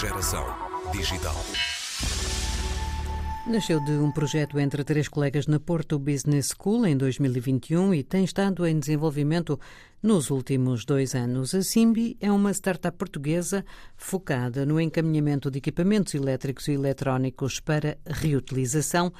Geração digital. Nasceu de um projeto entre três colegas na Porto Business School em 2021 e tem estado em desenvolvimento nos últimos dois anos. A Simbi é uma startup portuguesa focada no encaminhamento de equipamentos elétricos e eletrónicos para reutilização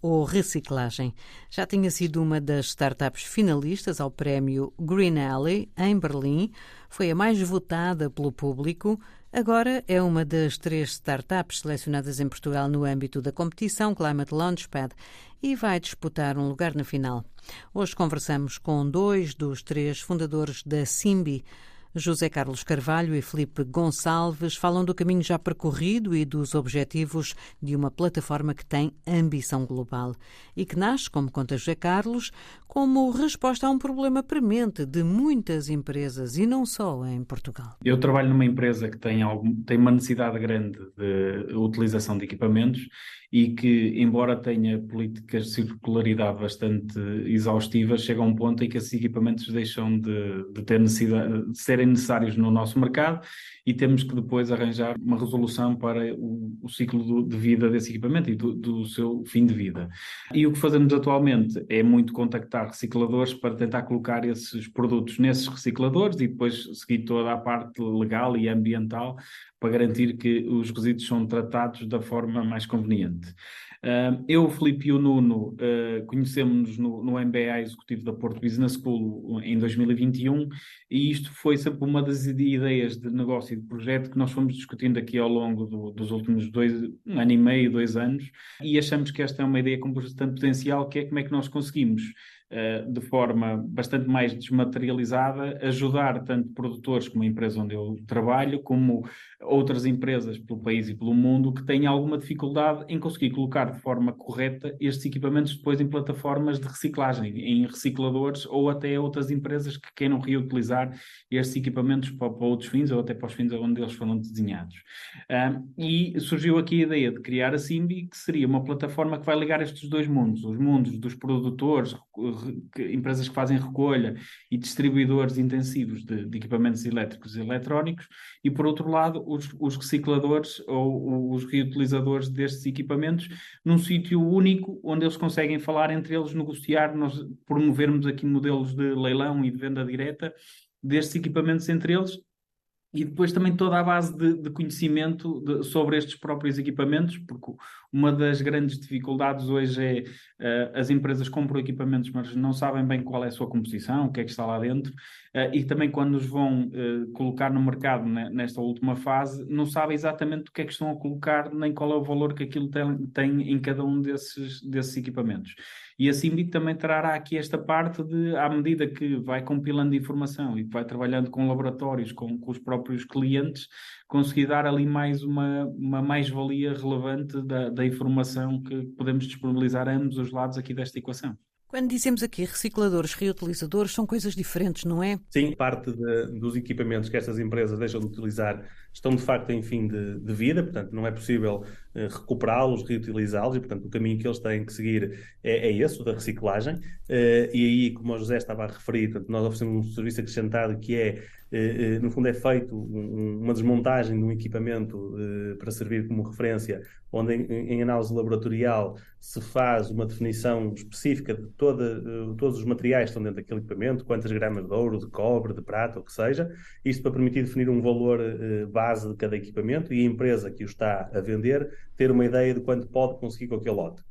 ou reciclagem. Já tinha sido uma das startups finalistas ao prémio Green Alley em Berlim, foi a mais votada pelo público. Agora é uma das três startups selecionadas em Portugal no âmbito da competição Climate Launchpad e vai disputar um lugar na final. Hoje conversamos com dois dos três fundadores da Simbi. José Carlos Carvalho e Felipe Gonçalves falam do caminho já percorrido e dos objetivos de uma plataforma que tem ambição global e que nasce, como conta José Carlos, como resposta a um problema premente de muitas empresas e não só em Portugal. Eu trabalho numa empresa que tem, algum, tem uma necessidade grande de utilização de equipamentos e que, embora tenha políticas de circularidade bastante exaustivas, chega a um ponto em que esses equipamentos deixam de, de ter necessidade, de serem necessários no nosso mercado e temos que depois arranjar uma resolução para o, o ciclo do, de vida desse equipamento e do, do, seu fim de vida. E o que fazemos atualmente é muito contactar recicladores para tentar colocar esses produtos nesses recicladores e depois seguir toda a parte legal e ambiental para garantir que os resíduos são tratados da forma mais conveniente. Uh, eu, o Filipe e o Nuno uh, conhecemos-nos no, no, MBA Executivo da Porto Business School em 2021 e isto foi sempre uma das ideias de negócio e de projeto que nós fomos discutindo aqui ao longo do, dos últimos dois, um ano e meio, dois anos e achamos que esta é uma ideia com bastante potencial que é como é que nós conseguimos de forma bastante mais desmaterializada, ajudar tanto produtores como a empresa onde eu trabalho, como outras empresas pelo país e pelo mundo que têm alguma dificuldade em conseguir colocar de forma correta estes equipamentos depois em plataformas de reciclagem, em recicladores ou até outras empresas que queiram reutilizar estes equipamentos para, para outros fins ou até para os fins onde eles foram desenhados. e surgiu aqui a ideia de criar a Simbi, que seria uma plataforma que vai ligar estes dois mundos, os mundos dos produtores, empresas que fazem recolha e distribuidores intensivos de, de equipamentos elétricos e eletrónicos, e por outro lado, os, os recicladores ou os reutilizadores destes equipamentos num sítio único onde eles conseguem falar entre eles, negociar, nós promovermos aqui modelos de leilão e de venda direta destes equipamentos entre eles e depois também toda a base de, de conhecimento de, sobre estes próprios equipamentos, porque uma das grandes dificuldades hoje é uh, as empresas compram equipamentos, mas não sabem bem qual é a sua composição, o que é que está lá dentro, uh, e também quando os vão uh, colocar no mercado né, nesta última fase, não sabem exatamente o que é que estão a colocar, nem qual é o valor que aquilo tem, tem em cada um desses, desses equipamentos. E a Simbic também trará aqui esta parte de, à medida que vai compilando informação e que vai trabalhando com laboratórios, com, com os próprios clientes, conseguir dar ali mais uma, uma mais-valia relevante da, da informação que podemos disponibilizar a ambos os lados aqui desta equação. Quando dizemos aqui recicladores, reutilizadores, são coisas diferentes, não é? Sim, parte de, dos equipamentos que estas empresas deixam de utilizar estão de facto em fim de, de vida, portanto não é possível uh, recuperá-los, reutilizá-los e portanto o caminho que eles têm que seguir é, é esse, o da reciclagem. Uh, e aí, como o José estava a referir, portanto, nós oferecemos um serviço acrescentado que é eh, no fundo é feito uma desmontagem de um equipamento eh, para servir como referência, onde em, análise laboratorial se faz uma definição específica de toda, todos os materiais que estão dentro daquele equipamento, quantas gramas de ouro, de cobre, de prata, o que seja, isto para permitir definir um valor base de cada equipamento e a empresa que o está a vender ter uma ideia de quanto pode conseguir com aquele lote.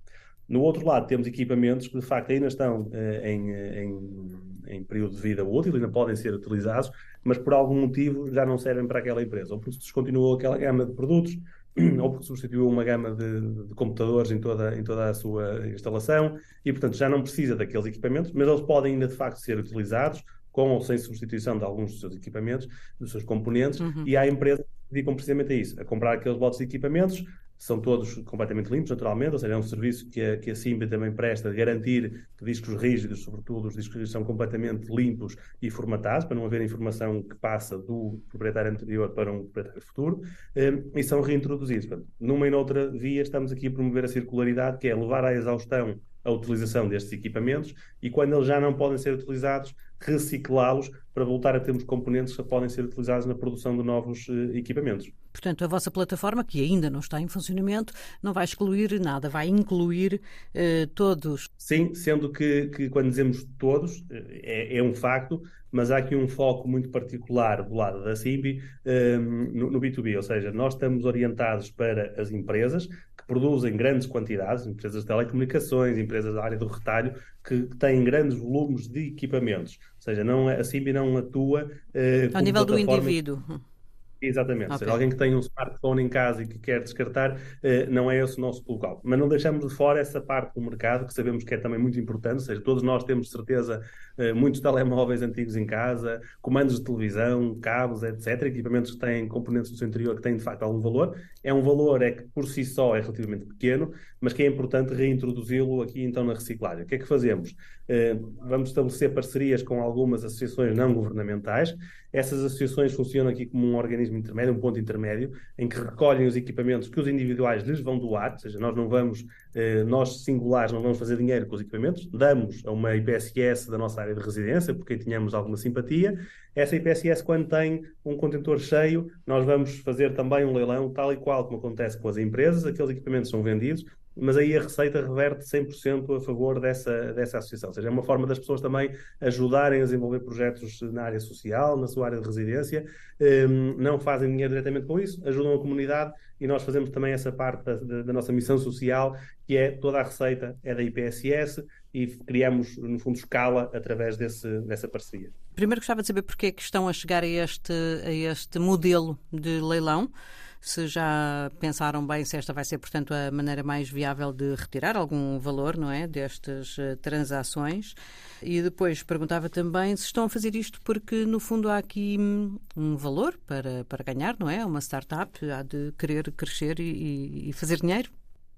No outro lado, temos equipamentos que de facto ainda estão em, em, em período de vida útil, ainda podem ser utilizados, mas por algum motivo já não servem para aquela empresa, ou porque se descontinuou aquela gama de produtos, ou porque substituiu uma gama de, de, computadores em toda, em toda a sua instalação e, portanto, já não precisa daqueles equipamentos, mas eles podem ainda de facto ser utilizados com ou sem substituição de alguns dos seus equipamentos, dos seus componentes, uhum. e há empresas que dedicam precisamente a isso, a comprar aqueles lotes de equipamentos, são todos completamente limpos, naturalmente, ou seja, é um serviço que a, que a Simba também presta, de garantir que discos rígidos, sobretudo os discos são completamente limpos e formatados, para não haver informação que passa do proprietário anterior para um proprietário futuro, um, e são reintroduzidos. Portanto, numa e noutra via, estamos aqui a promover a circularidade, que é levar à exaustão a utilização destes equipamentos e quando eles já não podem ser utilizados, reciclá-los para voltar a termos componentes que podem ser utilizados na produção de novos uh, equipamentos. Portanto, a vossa plataforma, que ainda não está em funcionamento, não vai excluir nada, vai incluir uh, todos. Sim, sendo que, que quando dizemos todos, é, é, um facto, mas há aqui um foco muito particular do lado da CIMBI um, ehm, no, no, B2B, ou seja, nós estamos orientados para as empresas produzem grandes quantidades, empresas de telecomunicações, empresas da área do retalho, que têm grandes volumes de equipamentos. Ou seja, não, é, a CIMBI não atua uh, ao nível do indivíduo. Exatamente. Okay. Seja, alguém que tem um smartphone em casa e que quer descartar, eh, não é esse o nosso local. Mas não deixamos de fora essa parte do mercado que sabemos que é também muito importante, ou seja, todos nós temos certeza eh, muitos telemóveis antigos em casa, comandos de televisão, cabos, etc. Equipamentos que têm componentes do seu interior que têm de facto algum valor. É um valor é que por si só é relativamente pequeno, mas que é importante reintroduzi-lo aqui então na reciclagem. O que é que fazemos? Eh, vamos estabelecer parcerias com algumas associações não governamentais. Essas associações funcionam aqui como um organismo intermédio, um ponto intermédio, em que recolhem os equipamentos que os individuais lhes vão doar, ou seja, nós não vamos, eh, nós singulares não vamos fazer dinheiro com os equipamentos, damos a uma IPSS da nossa área de residência, porque tínhamos alguma simpatia. Essa IPSS, quando tem um contentor cheio, nós vamos fazer também um leilão, tal e qual como acontece com as empresas, aqueles equipamentos são vendidos, mas aí a receita reverte 100% a favor dessa, dessa associação. Ou seja, é uma forma das pessoas também ajudarem a desenvolver projetos na área social, na sua área de residência, um, não fazem dinheiro diretamente com isso, ajudam a comunidade e nós fazemos também essa parte da, da, nossa missão social, que é toda a receita é da IPSS e criamos, no fundo, escala através desse, dessa parceria. Primeiro gostava de saber porque é que estão a chegar a este, a este modelo de leilão se já pensaram bem se esta vai ser, portanto, a maneira mais viável de retirar algum valor, não é, destas uh, transações. E depois perguntava também se estão a fazer isto porque, no fundo, há aqui hum, um valor para, para ganhar, não é? Uma startup há de querer crescer e, e fazer dinheiro.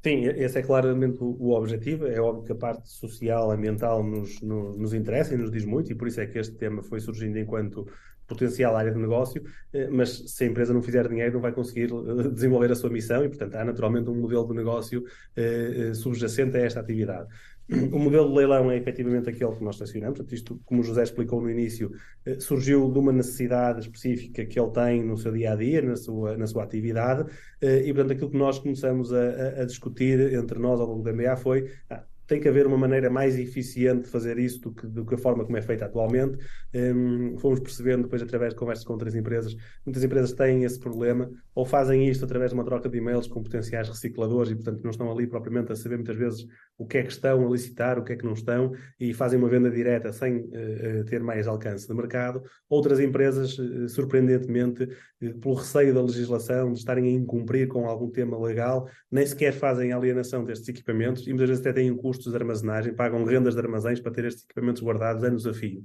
Sim, esse é claramente o, objetivo. É óbvio que a parte social, ambiental nos, nos, nos, interessa e nos diz muito, e por isso é que este tema foi surgindo enquanto potencial área de negócio, eh, mas se a empresa não fizer dinheiro não vai conseguir eh, desenvolver a sua missão e, portanto, há naturalmente um modelo de negócio eh, subjacente a esta atividade. O modelo de leilão é efetivamente aquele que nós estacionamos. Portanto, isto, como o José explicou no início, surgiu de uma necessidade específica que ele tem no seu dia a dia, na sua, na sua atividade, e portanto, aquilo que nós começamos a, a discutir entre nós ao longo da MBA foi. Ah, tem que haver uma maneira mais eficiente de fazer isso do que, do que a forma como é feita atualmente. Um, fomos percebendo depois através de conversas com outras empresas, muitas empresas têm esse problema, ou fazem isto através de uma troca de e-mails com potenciais recicladores e, portanto, não estão ali propriamente a saber muitas vezes o que é que estão a licitar, o que é que não estão, e fazem uma venda direta sem uh, ter mais alcance de mercado. Outras empresas, uh, surpreendentemente, uh, pelo receio da legislação, de estarem a incumprir com algum tema legal, nem sequer fazem a alienação destes equipamentos e muitas vezes até têm um custo custos de armazenagem, pagam rendas de armazéns para ter estes equipamentos guardados anos a fio.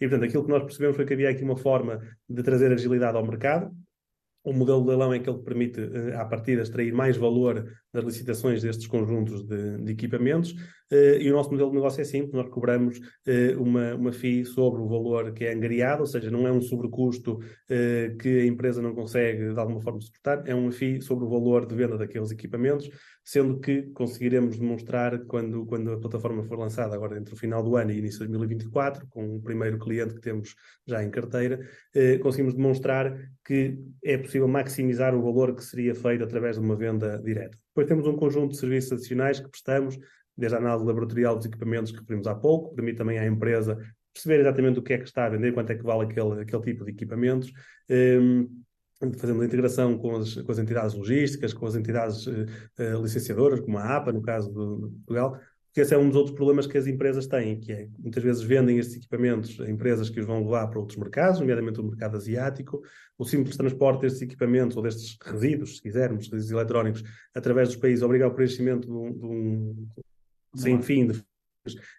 E, portanto, aquilo que nós percebemos foi que havia aqui uma forma de trazer agilidade ao mercado. O modelo de leilão é aquele que permite, eh, à partida, extrair mais valor das licitações destes conjuntos de, de equipamentos. Uh, e o nosso modelo de negócio é simples, nós cobramos uh, uma, uma FII sobre o valor que é angariado, ou seja, não é um sobrecusto uh, que a empresa não consegue de alguma forma suportar, é uma FII sobre o valor de venda daqueles equipamentos, sendo que conseguiremos demonstrar quando, quando a plataforma for lançada agora entre o final do ano e início de 2024, com o primeiro cliente que temos já em carteira, conseguimos demonstrar que é possível maximizar o valor que seria feito através de uma venda direta. Depois temos um conjunto de serviços adicionais que prestamos, desde a análise laboratorial dos equipamentos que referimos há pouco, permite também à empresa perceber exatamente o que é que está a vender, quanto é que vale aquele, aquele tipo de equipamentos. Um, fazemos a integração com as, com as entidades logísticas, com as entidades uh, licenciadoras, como a APA, no caso de Portugal, porque esse é um dos outros problemas que as empresas têm, que é muitas vezes vendem estes equipamentos a empresas que os vão levar para outros mercados, nomeadamente o mercado asiático. O simples transporte destes equipamentos ou destes resíduos, se quisermos, resíduos eletrónicos, através dos países, obriga ao preenchimento de um, de um sem fim de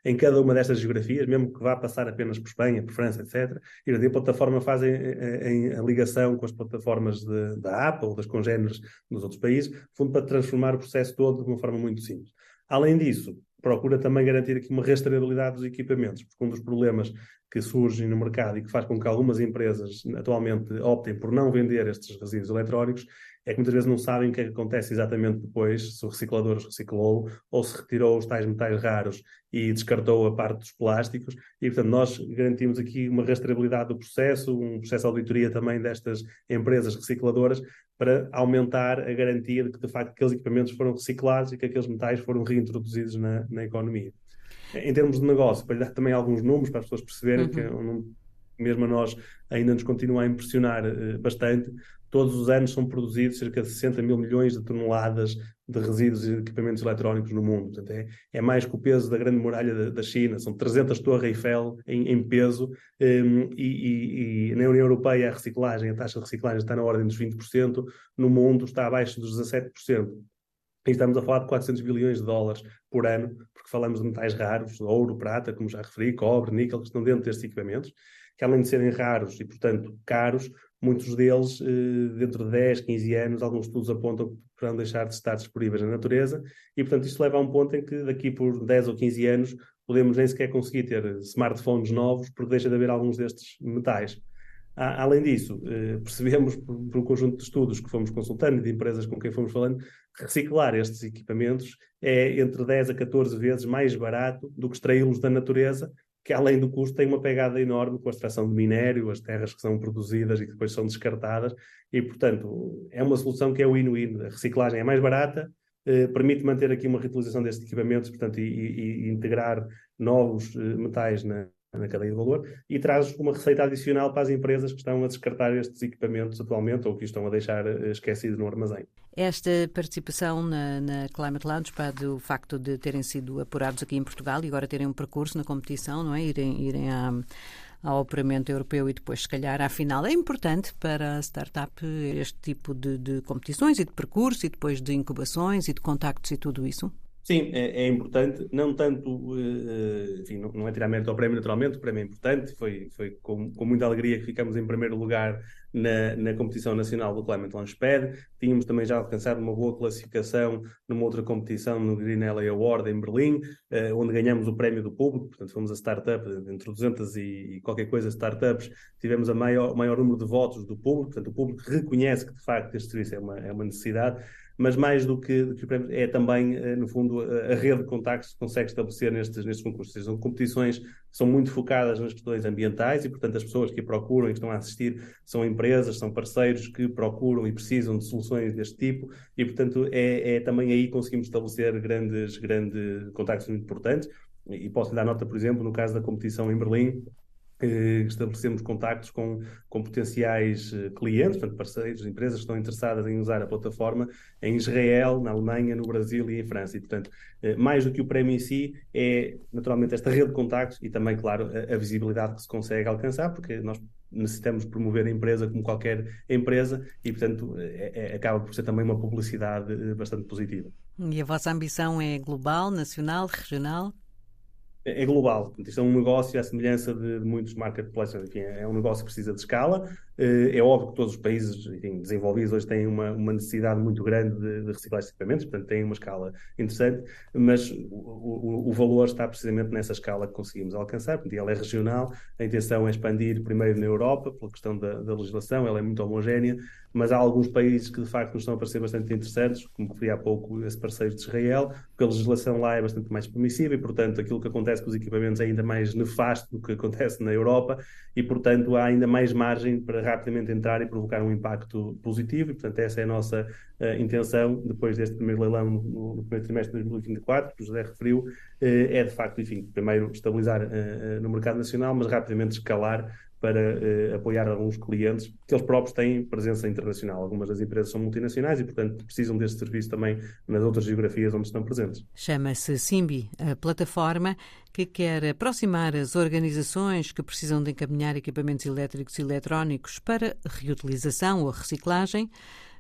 em cada uma destas geografias, mesmo que vá passar apenas por Espanha, por França, etc. E a plataforma faz em, em, a ligação com as plataformas de, da Apple ou das congêneres nos outros países, fundo para transformar o processo todo de uma forma muito simples. Além disso, procura também garantir aqui uma rastreabilidade dos equipamentos, porque um dos problemas que surgem no mercado e que faz com que algumas empresas atualmente optem por não vender estes resíduos eletrónicos é que muitas vezes não sabem o que é que acontece exatamente depois, se o reciclador os reciclou ou se retirou os tais metais raros e descartou a parte dos plásticos. E, portanto, nós garantimos aqui uma rastreabilidade do processo, um processo de auditoria também destas empresas recicladoras para aumentar a garantia de que, de facto, aqueles equipamentos foram reciclados e que aqueles metais foram reintroduzidos na, na economia. Em termos de negócio, para lhe dar também alguns números para as pessoas perceberem uhum. que é um, mesmo a nós ainda nos continua a impressionar uh, bastante. Todos os anos são produzidos cerca de 60 mil milhões de toneladas de resíduos e equipamentos eletrónicos no mundo. Portanto, é, é, mais que o peso da Grande Muralha da, da China. São 300 Torres Eiffel em, em peso. Um, e, e, e, na União Europeia a reciclagem, a taxa de reciclagem está na ordem dos 20%. No mundo está abaixo dos 17%. E estamos a falar de 400 bilhões de dólares por ano, porque falamos de metais raros, ouro, prata, como já referi, cobre, níquel, que estão dentro destes equipamentos, que além de serem raros e, portanto, caros, muitos deles, eh, dentro de 10, 15 anos, alguns estudos apontam que poderão deixar de estar disponíveis na natureza, e, portanto, isto leva a um ponto em que daqui por 10 ou 15 anos podemos nem sequer conseguir ter smartphones novos, porque deixa de haver alguns destes metais. Além disso, eh, percebemos por um conjunto de estudos que fomos consultando e de empresas com quem fomos falando, reciclar estes equipamentos é entre 10 a 14 vezes mais barato do que extraí-los da natureza, que além do custo tem uma pegada enorme com a extração de minério, as terras que são produzidas e que depois são descartadas, e portanto é uma solução que é win-win. A reciclagem é mais barata, eh, permite manter aqui uma reutilização destes equipamentos portanto, e, e, e integrar novos eh, metais na, na cadeia de valor e traz uma receita adicional para as empresas que estão a descartar estes equipamentos atualmente ou que estão a deixar eh, esquecidos no armazém. Esta participação na, na Climate Launchpad, o facto de terem sido apurados aqui em Portugal e agora terem um percurso na competição, não é? Irem, irem à, ao operamento europeu e depois, se calhar, à final. É importante para a startup este tipo de, de competições e de percurso e depois de incubações e de contactos e tudo isso? Sim, é, é, importante, não tanto, uh, enfim, não, não, é tirar mérito ao prémio naturalmente, o prémio é importante, foi, foi com, com muita alegria que ficamos em primeiro lugar na, na competição nacional do Climate Launchpad, tínhamos também já alcançado uma boa classificação numa outra competição no Green LA Award em Berlim, uh, onde ganhamos o prémio do público, portanto fomos a startup, entre 200 e, qualquer coisa startups, tivemos a maior, maior número de votos do público, portanto o público reconhece que de facto este serviço é uma, é uma necessidade, mas mais do que, do que o prémio, é também, eh, no fundo, a, rede de contactos que consegue estabelecer nestes, nestes concursos. São competições que são muito focadas nas questões ambientais e, portanto, as pessoas que procuram e que estão a assistir são empresas, são parceiros que procuram e precisam de soluções deste tipo e, portanto, é, é também aí que conseguimos estabelecer grandes, grandes contactos muito importantes. E posso dar nota, por exemplo, no caso da competição em Berlim, estabelecemos contactos com, com potenciais eh, clientes, portanto, parceiros, empresas que estão interessadas em usar a plataforma em Israel, na Alemanha, no Brasil e em França. E, portanto, eh, mais do que o prémio em si, é naturalmente esta rede de contactos e também, claro, a, a visibilidade que se consegue alcançar, porque nós necessitamos promover a empresa como qualquer empresa e, portanto, é, é, acaba por ser também uma publicidade eh, bastante positiva. E a vossa ambição é global, nacional, regional? É global. Isto é um negócio à semelhança de, de muitos marketplaces. Enfim, é um negócio que precisa de escala. Eh, é óbvio que todos os países enfim, desenvolvidos hoje têm uma, uma necessidade muito grande de, de reciclar de equipamentos, portanto têm uma escala interessante, mas o, o, o, valor está precisamente nessa escala que conseguimos alcançar, porque ela é regional, a intenção é expandir primeiro na Europa, pela questão da, da legislação, ela é muito homogénea, mas há alguns países que de facto nos estão a parecer bastante interessantes, como referi há pouco esse parceiro de Israel, porque a legislação lá é bastante mais permissiva e, portanto, aquilo que acontece com os equipamentos é ainda mais nefasto do que acontece na Europa e, portanto, há ainda mais margem para rapidamente entrar e provocar um impacto positivo. E, portanto, essa é a nossa uh, intenção, depois deste primeiro leilão no, no, primeiro trimestre de 2024, que o José referiu, uh, é de facto, enfim, primeiro estabilizar uh, no mercado nacional, mas rapidamente escalar para uh, apoiar alguns clientes que eles próprios têm presença internacional. Algumas das empresas são multinacionais e, portanto, precisam deste serviço também nas outras geografias onde estão presentes. Chama-se Simbi, a plataforma que quer aproximar as organizações que precisam de encaminhar equipamentos elétricos e eletrónicos para reutilização ou reciclagem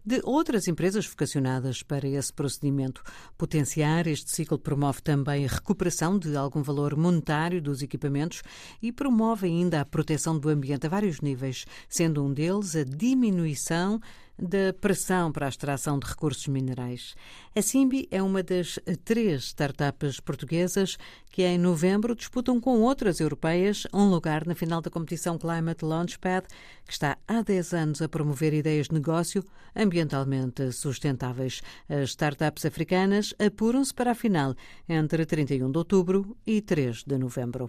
de outras empresas vocacionadas para esse procedimento. Potenciar este ciclo promove também a recuperação de algum valor monetário dos equipamentos e promove ainda a proteção do ambiente a vários níveis, sendo um deles a diminuição da pressão para a extração de recursos minerais. A Simbi é uma das três startups portuguesas que em novembro disputam com outras europeias um lugar na final da competição Climate Launchpad, que está há 10 anos a promover ideias de negócio ambientalmente sustentáveis. As startups africanas apuram-se para a final entre 31 de outubro e 3 de novembro.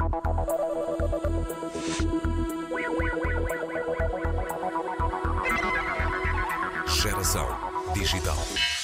Geração digital.